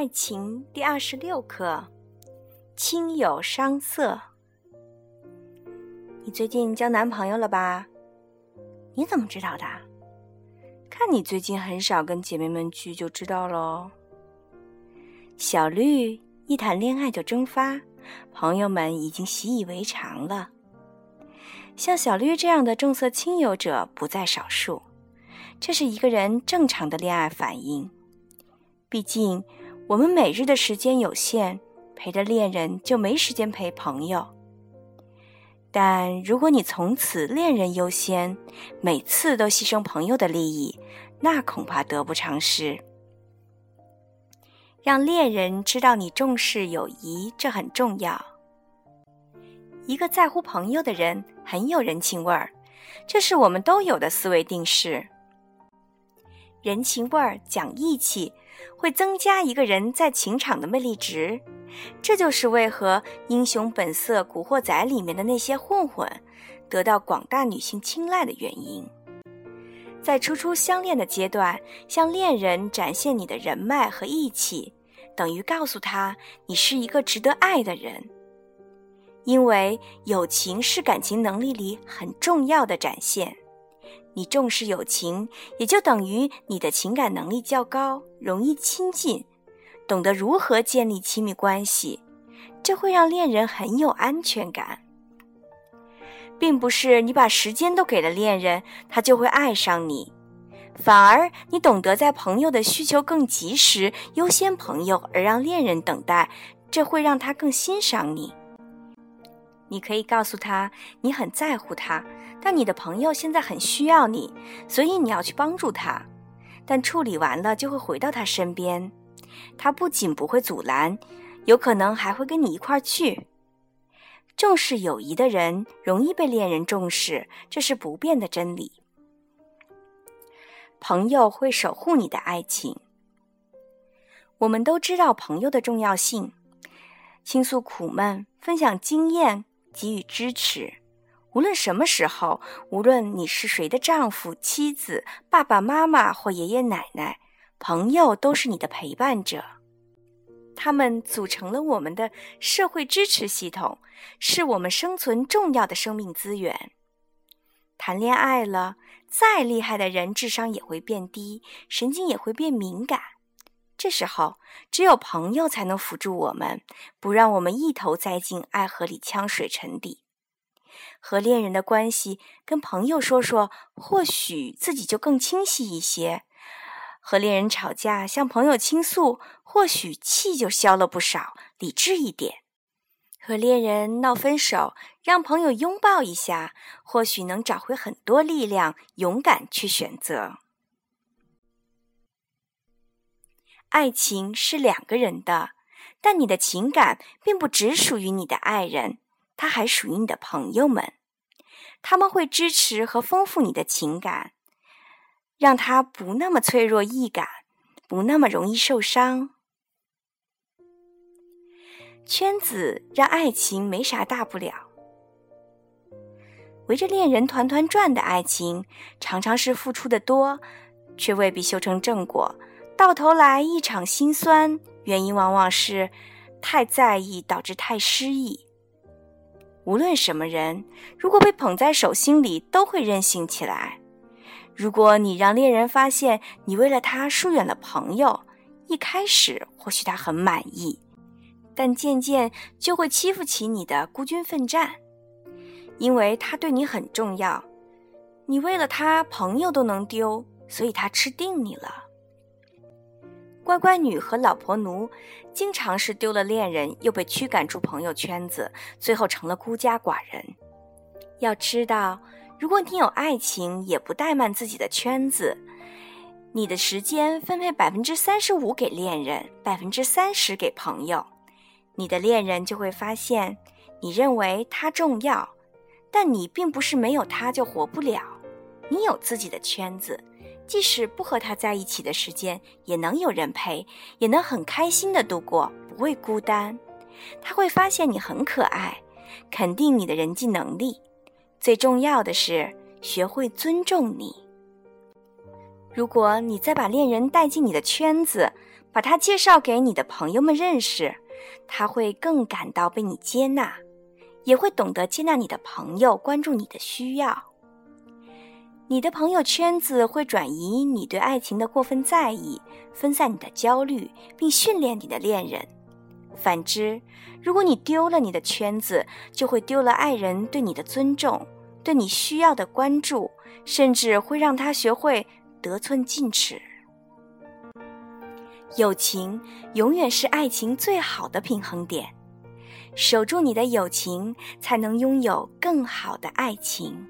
爱情第二十六课：亲友伤色。你最近交男朋友了吧？你怎么知道的？看你最近很少跟姐妹们聚，就知道喽。小绿一谈恋爱就蒸发，朋友们已经习以为常了。像小绿这样的重色轻友者不在少数，这是一个人正常的恋爱反应。毕竟。我们每日的时间有限，陪着恋人就没时间陪朋友。但如果你从此恋人优先，每次都牺牲朋友的利益，那恐怕得不偿失。让恋人知道你重视友谊，这很重要。一个在乎朋友的人很有人情味儿，这是我们都有的思维定式。人情味儿讲义气。会增加一个人在情场的魅力值，这就是为何《英雄本色》《古惑仔》里面的那些混混得到广大女性青睐的原因。在初初相恋的阶段，向恋人展现你的人脉和义气，等于告诉他你是一个值得爱的人。因为友情是感情能力里很重要的展现。你重视友情，也就等于你的情感能力较高，容易亲近，懂得如何建立亲密关系，这会让恋人很有安全感。并不是你把时间都给了恋人，他就会爱上你，反而你懂得在朋友的需求更及时，优先朋友，而让恋人等待，这会让他更欣赏你。你可以告诉他你很在乎他，但你的朋友现在很需要你，所以你要去帮助他。但处理完了就会回到他身边，他不仅不会阻拦，有可能还会跟你一块儿去。重视友谊的人容易被恋人重视，这是不变的真理。朋友会守护你的爱情。我们都知道朋友的重要性，倾诉苦闷，分享经验。给予支持，无论什么时候，无论你是谁的丈夫、妻子、爸爸妈妈或爷爷奶奶，朋友都是你的陪伴者。他们组成了我们的社会支持系统，是我们生存重要的生命资源。谈恋爱了，再厉害的人，智商也会变低，神经也会变敏感。这时候，只有朋友才能辅助我们，不让我们一头栽进爱河里呛水沉底。和恋人的关系，跟朋友说说，或许自己就更清晰一些；和恋人吵架，向朋友倾诉，或许气就消了不少，理智一点；和恋人闹分手，让朋友拥抱一下，或许能找回很多力量，勇敢去选择。爱情是两个人的，但你的情感并不只属于你的爱人，它还属于你的朋友们。他们会支持和丰富你的情感，让它不那么脆弱易感，不那么容易受伤。圈子让爱情没啥大不了，围着恋人团团转的爱情，常常是付出的多，却未必修成正果。到头来一场心酸，原因往往是太在意导致太失意。无论什么人，如果被捧在手心里，都会任性起来。如果你让恋人发现你为了他疏远了朋友，一开始或许他很满意，但渐渐就会欺负起你的孤军奋战，因为他对你很重要。你为了他朋友都能丢，所以他吃定你了。乖乖女和老婆奴，经常是丢了恋人，又被驱赶出朋友圈子，最后成了孤家寡人。要知道，如果你有爱情，也不怠慢自己的圈子，你的时间分配百分之三十五给恋人，百分之三十给朋友，你的恋人就会发现，你认为他重要，但你并不是没有他就活不了，你有自己的圈子。即使不和他在一起的时间，也能有人陪，也能很开心的度过，不会孤单。他会发现你很可爱，肯定你的人际能力。最重要的是，学会尊重你。如果你再把恋人带进你的圈子，把他介绍给你的朋友们认识，他会更感到被你接纳，也会懂得接纳你的朋友，关注你的需要。你的朋友圈子会转移你对爱情的过分在意，分散你的焦虑，并训练你的恋人。反之，如果你丢了你的圈子，就会丢了爱人对你的尊重，对你需要的关注，甚至会让他学会得寸进尺。友情永远是爱情最好的平衡点，守住你的友情，才能拥有更好的爱情。